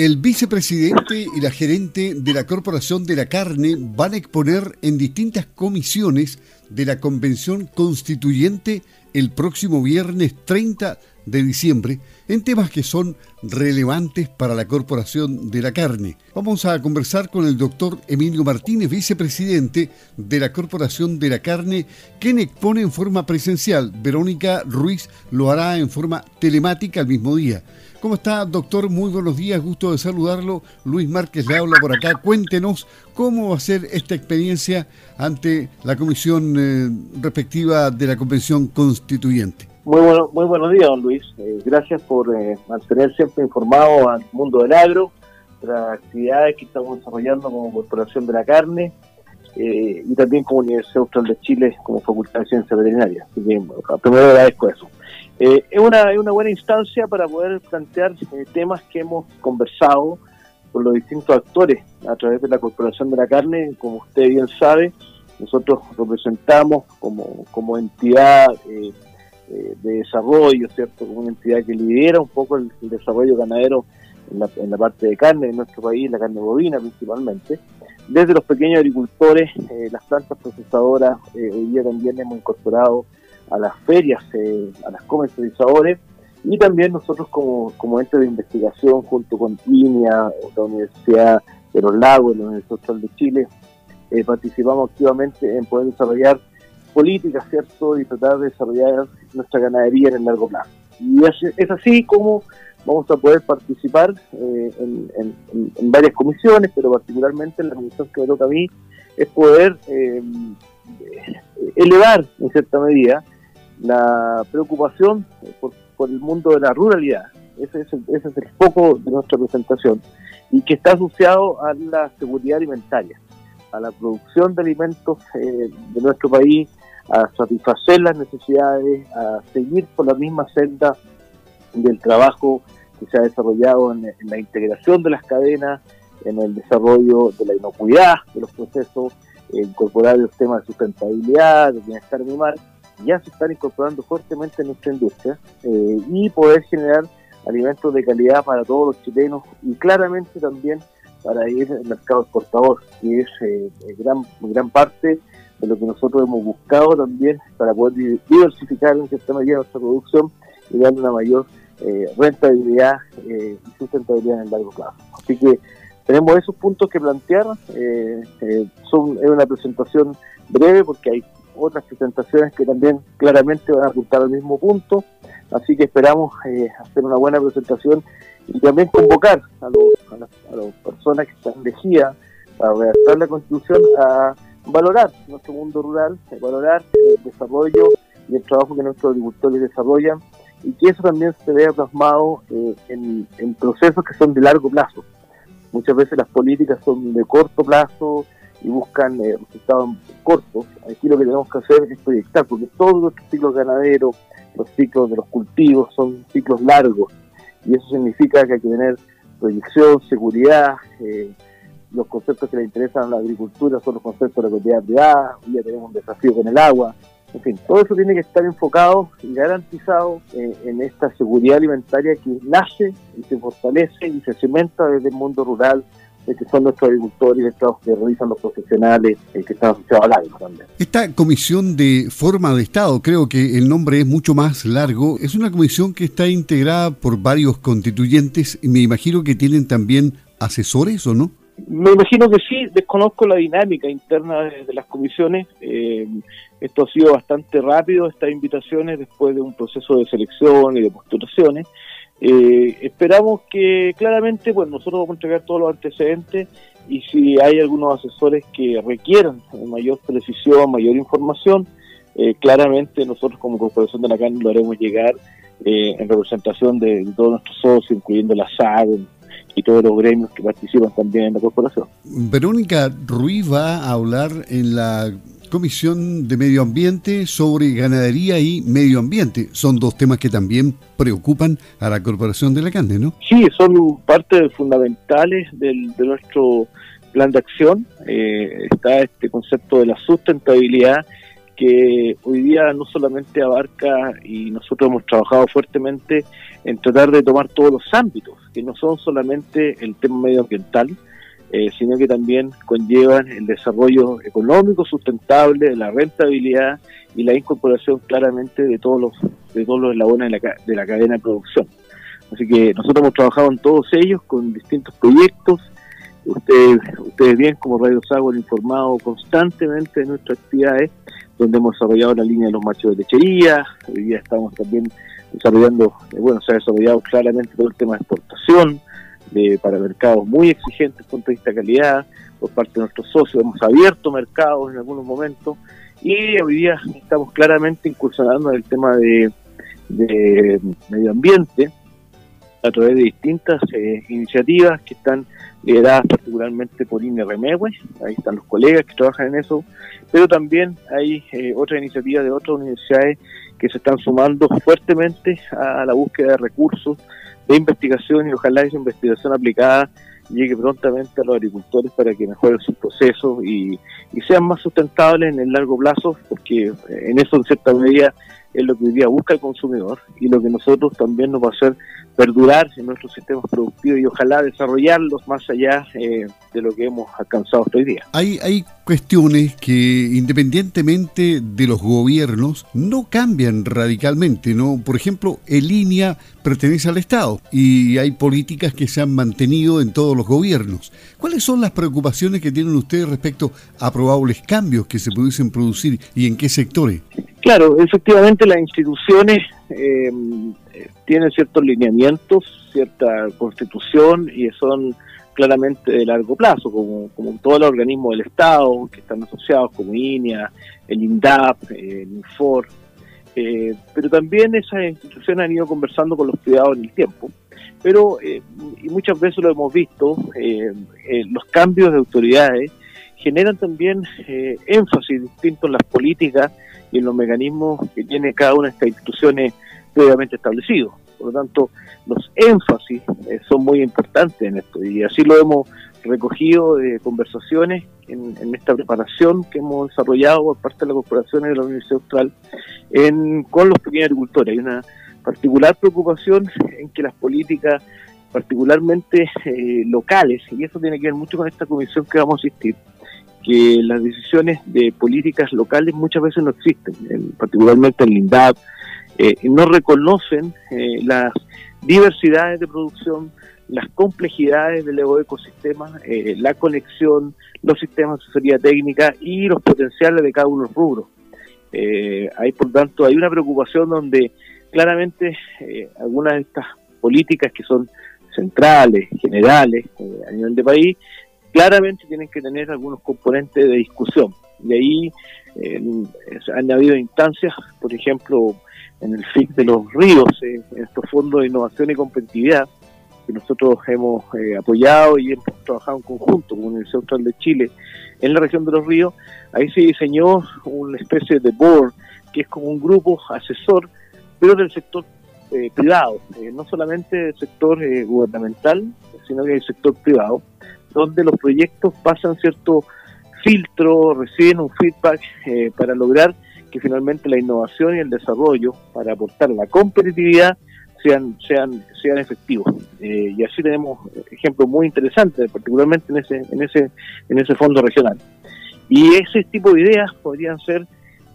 El vicepresidente y la gerente de la Corporación de la Carne van a exponer en distintas comisiones de la Convención Constituyente el próximo viernes 30 de diciembre en temas que son relevantes para la Corporación de la Carne. Vamos a conversar con el doctor Emilio Martínez, vicepresidente de la Corporación de la Carne, quien expone en forma presencial. Verónica Ruiz lo hará en forma telemática al mismo día. ¿Cómo está, doctor? Muy buenos días, gusto de saludarlo. Luis Márquez le habla por acá. Cuéntenos cómo va a ser esta experiencia ante la comisión eh, respectiva de la Convención Muy, bueno, muy buenos días, don Luis. Eh, gracias por eh, mantener siempre informado al mundo del agro, las actividades que estamos desarrollando como Corporación de la Carne y también como Universidad Austral de Chile como Facultad de Ciencias Veterinarias. Así primero agradezco eso. Eh, es, una, una buena instancia para poder plantear eh, temas que hemos conversado con los distintos actores a través de la Corporación de la Carne. Como usted bien sabe, nosotros representamos como, como entidad eh, de desarrollo, ¿cierto? Como una entidad que lidera un poco el, desarrollo ganadero en la, en la, parte de carne en nuestro país, la carne bovina principalmente. Desde los pequeños agricultores, las plantas procesadoras, hoy día también hemos incorporado a las ferias, eh, a las comercializadores y también nosotros como, como ente de investigación junto con INEA, la Universidad de los Lagos, la Universidad Austral de Chile, eh, participamos activamente en poder desarrollar políticas, ¿cierto? Y tratar de desarrollar nuestra ganadería en el largo plazo. Y es, así como vamos a poder participar eh, en, en, varias comisiones, pero particularmente en la comisión que me toca a mí, es poder elevar en cierta medida la preocupación por, el mundo de la ruralidad. Ese es, el, ese es el foco de nuestra presentación y que está asociado a la seguridad alimentaria, a la producción de alimentos eh, de nuestro país, a satisfacer las necesidades, a seguir por la misma senda del trabajo que se ha desarrollado en, la integración de las cadenas, en el desarrollo de la inocuidad de los procesos, incorporar los temas de sustentabilidad, de bienestar animal ya se están incorporando fuertemente en nuestra industria eh, y poder generar alimentos de calidad para todos los chilenos y claramente también para ir al mercado exportador, que es eh, gran, gran parte de lo que nosotros hemos buscado también para poder diversificar en cierta medida nuestra producción y darle una mayor eh, rentabilidad y sustentabilidad en el largo plazo. Así que tenemos esos puntos que plantear. son, es una presentación breve porque hay otras presentaciones que también claramente van a apuntar al mismo punto. Así que esperamos eh, hacer una buena presentación y también convocar a, las, personas que están elegidas para redactar la Constitución a valorar nuestro mundo rural, a valorar el desarrollo y el trabajo que nuestros agricultores desarrollan y que eso también se vea plasmado eh, en, en procesos que son de largo plazo. Muchas veces las políticas son de corto plazo, y buscan eh, resultados cortos. Aquí lo que tenemos que hacer es proyectar, porque todos nuestros ciclos ganaderos, los ciclos de los cultivos son ciclos largos y eso significa que hay que tener proyección, seguridad. Eh, los conceptos que le interesan a la agricultura son los conceptos de la propiedad privada, hoy ya tenemos un desafío con el agua, en fin, todo eso tiene que estar enfocado y garantizado eh, en esta seguridad alimentaria que nace y se fortalece y se cementa desde el mundo rural que son nuestros agricultores estos que realizan los profesionales eh, que están asociados al agro también. Esta comisión de forma de Estado, creo que el nombre es mucho más largo, es una comisión que está integrada por varios constituyentes y me imagino que tienen también asesores o no? Me imagino que sí, desconozco la dinámica interna de, las comisiones. Eh, esto ha sido bastante rápido, estas invitaciones, después de un proceso de selección y de postulaciones. Eh, esperamos que claramente pues nosotros vamos a entregar todos los antecedentes y si hay algunos asesores que requieran mayor precisión, mayor información, eh, claramente nosotros como Corporación de la Carne lo haremos llegar eh, en representación de, todos nuestros socios, incluyendo la SAG y todos los gremios que participan también en la corporación. Verónica Ruiz va a hablar en la Comisión de Medio Ambiente sobre ganadería y medio ambiente. Son dos temas que también preocupan a la Corporación de la Carne, ¿no? Sí, son parte fundamentales del, de nuestro plan de acción. Eh, está este concepto de la sustentabilidad que hoy día no solamente abarca y nosotros hemos trabajado fuertemente en tratar de tomar todos los ámbitos, que no son solamente el tema medioambiental, eh, sino que también conllevan el desarrollo económico sustentable, la rentabilidad y la incorporación claramente de todos los de todos los eslabones de la, de la cadena de producción. Así que nosotros hemos trabajado en todos ellos con distintos proyectos. Ustedes, ustedes bien como Radio Sago han informado constantemente de nuestras actividades, donde hemos desarrollado la línea de los machos de lechería, hoy día estamos también desarrollando, eh, bueno, se ha desarrollado claramente todo el tema de exportación, de, para mercados muy exigentes desde el punto de vista de calidad, por parte de nuestros socios, hemos abierto mercados en algunos momentos y hoy día estamos claramente incursionando en el tema de, medio ambiente a través de distintas eh, iniciativas que están lideradas particularmente por INE Remegue, ahí están los colegas que trabajan en eso, pero también hay eh, otras iniciativas de otras universidades que se están sumando fuertemente a la búsqueda de recursos de investigación y ojalá esa investigación aplicada llegue prontamente a los agricultores para que mejoren sus procesos y, y sean más sustentables en el largo plazo, porque en eso en cierta medida es lo que hoy día busca el consumidor y lo que nosotros también nos va a hacer perdurar en nuestros sistemas productivos y ojalá desarrollarlos más allá eh, de lo que hemos alcanzado hasta hoy día. Hay, hay cuestiones que independientemente de los gobiernos no cambian radicalmente, ¿no? Por ejemplo, el línea pertenece al Estado y hay políticas que se han mantenido en todos los gobiernos. ¿Cuáles son las preocupaciones que tienen ustedes respecto a probables cambios que se pudiesen producir y en qué sectores? Claro, efectivamente las instituciones eh, tienen ciertos lineamientos, cierta constitución y son claramente de largo plazo, como, como todos los organismos del Estado que están asociados, como INEA, el INDAP, el INFOR, eh, pero también esas instituciones han ido conversando con los privados en el tiempo. Pero, eh, y muchas veces lo hemos visto, los cambios de autoridades generan también énfasis distinto en las políticas y en los mecanismos que tiene cada una de estas instituciones previamente establecidos. Por lo tanto, los énfasis eh, son muy importantes en esto y así lo hemos recogido de conversaciones en, esta preparación que hemos desarrollado por parte de las corporaciones de la Universidad Austral en, con los pequeños agricultores. Hay una particular preocupación en que las políticas particularmente eh, locales, y eso tiene que ver mucho con esta comisión que vamos a asistir, que las decisiones de políticas locales muchas veces no existen, particularmente en LINDAP, eh, no reconocen eh, las diversidades de producción, las complejidades del ecosistema, eh, la conexión, los sistemas de asesoría técnica y los potenciales de cada uno de los rubros. hay, por tanto, hay una preocupación donde claramente algunas de estas políticas que son centrales, generales, a nivel de país, claramente tienen que tener algunos componentes de discusión. De ahí han habido instancias, por ejemplo, en el FIC de los ríos, eh, en estos fondos de innovación y competitividad, que nosotros hemos eh, apoyado y hemos trabajado en conjunto con la Universidad de Chile en la región de los ríos, ahí se diseñó una especie de board, que es como un grupo asesor, pero del sector eh, privado, no solamente del sector gubernamental, sino que del sector privado, donde los proyectos pasan cierto filtro, reciben un feedback para lograr que finalmente la innovación y el desarrollo para aportar la competitividad sean sean sean efectivos. Eh, y así tenemos ejemplos muy interesantes particularmente en ese en ese en ese fondo regional. Y ese tipo de ideas podrían ser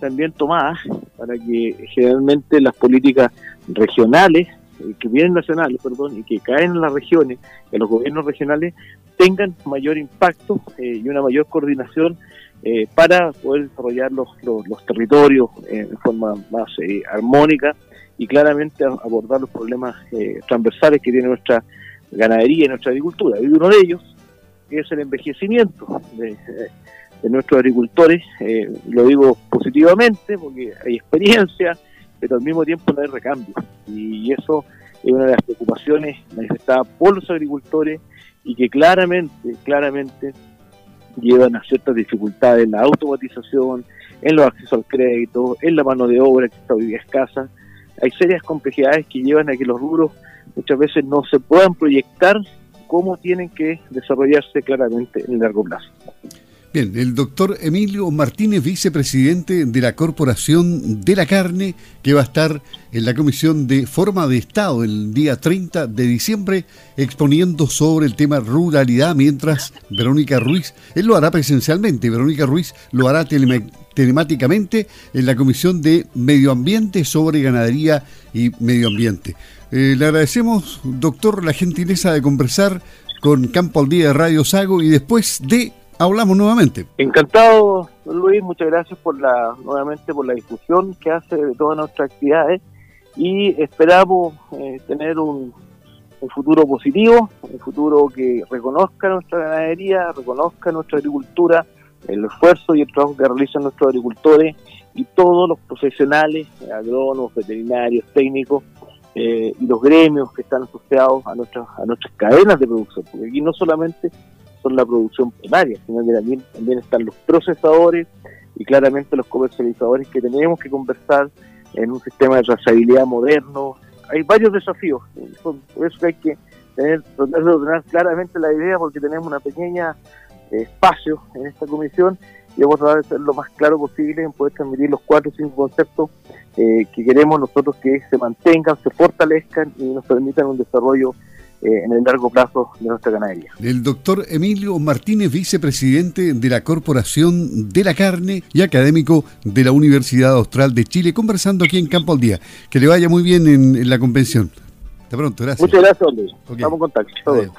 también tomadas para que generalmente las políticas regionales eh, que vienen nacionales perdón y que caen en las regiones en los gobiernos regionales tengan mayor impacto eh, y una mayor coordinación eh, para poder desarrollar los, los, territorios eh, de forma más eh, armónica y claramente abordar los problemas transversales que tiene nuestra ganadería y nuestra agricultura. Y uno de ellos es el envejecimiento de, nuestros agricultores. lo digo positivamente porque hay experiencia, pero al mismo tiempo no hay recambio. Y eso es una de las preocupaciones manifestadas por los agricultores y que claramente, claramente llevan a ciertas dificultades en la automatización, en los accesos al crédito, en la mano de obra que está hoy día escasa. Hay serias complejidades que llevan a que los rubros muchas veces no se puedan proyectar cómo tienen que desarrollarse claramente en el largo plazo. Bien, el doctor Emilio Martínez, vicepresidente de la Corporación de la Carne, que va a estar en la Comisión de Forma de Estado el día 30 de diciembre, exponiendo sobre el tema ruralidad, mientras Verónica Ruiz, él lo hará presencialmente, Verónica Ruiz lo hará telemáticamente en la Comisión de Medio Ambiente sobre Ganadería y Medio Ambiente. Eh, le agradecemos, doctor, la gentileza de conversar con Campo al Día de Radio Sago y después de hablamos nuevamente. Encantado, Luis, muchas gracias por la nuevamente por la discusión que hace de todas nuestras actividades y esperamos eh, tener un, futuro positivo, un futuro que reconozca nuestra ganadería, reconozca nuestra agricultura, el esfuerzo y el trabajo que realizan nuestros agricultores y todos los profesionales, agrónomos, veterinarios, técnicos eh, y los gremios que están asociados a nuestras, a nuestras cadenas de producción, porque aquí no solamente son la producción primaria, sino que también, también están los procesadores y claramente los comercializadores que tenemos que conversar en un sistema de trazabilidad moderno. Hay varios desafíos, por eso hay que tener, tratar de ordenar claramente la idea porque tenemos una pequeña eh, espacio en esta comisión y vamos a tratar de ser lo más claro posible en poder transmitir los cuatro o cinco conceptos eh, que queremos nosotros que se mantengan, se fortalezcan y nos permitan un desarrollo en el largo plazo de nuestra ganadería. El doctor Emilio Martínez, vicepresidente de la Corporación de la Carne y académico de la Universidad Austral de Chile, conversando aquí en Campo al Día. Que le vaya muy bien en, la convención. Hasta pronto, gracias. Muchas gracias, Estamos en contacto.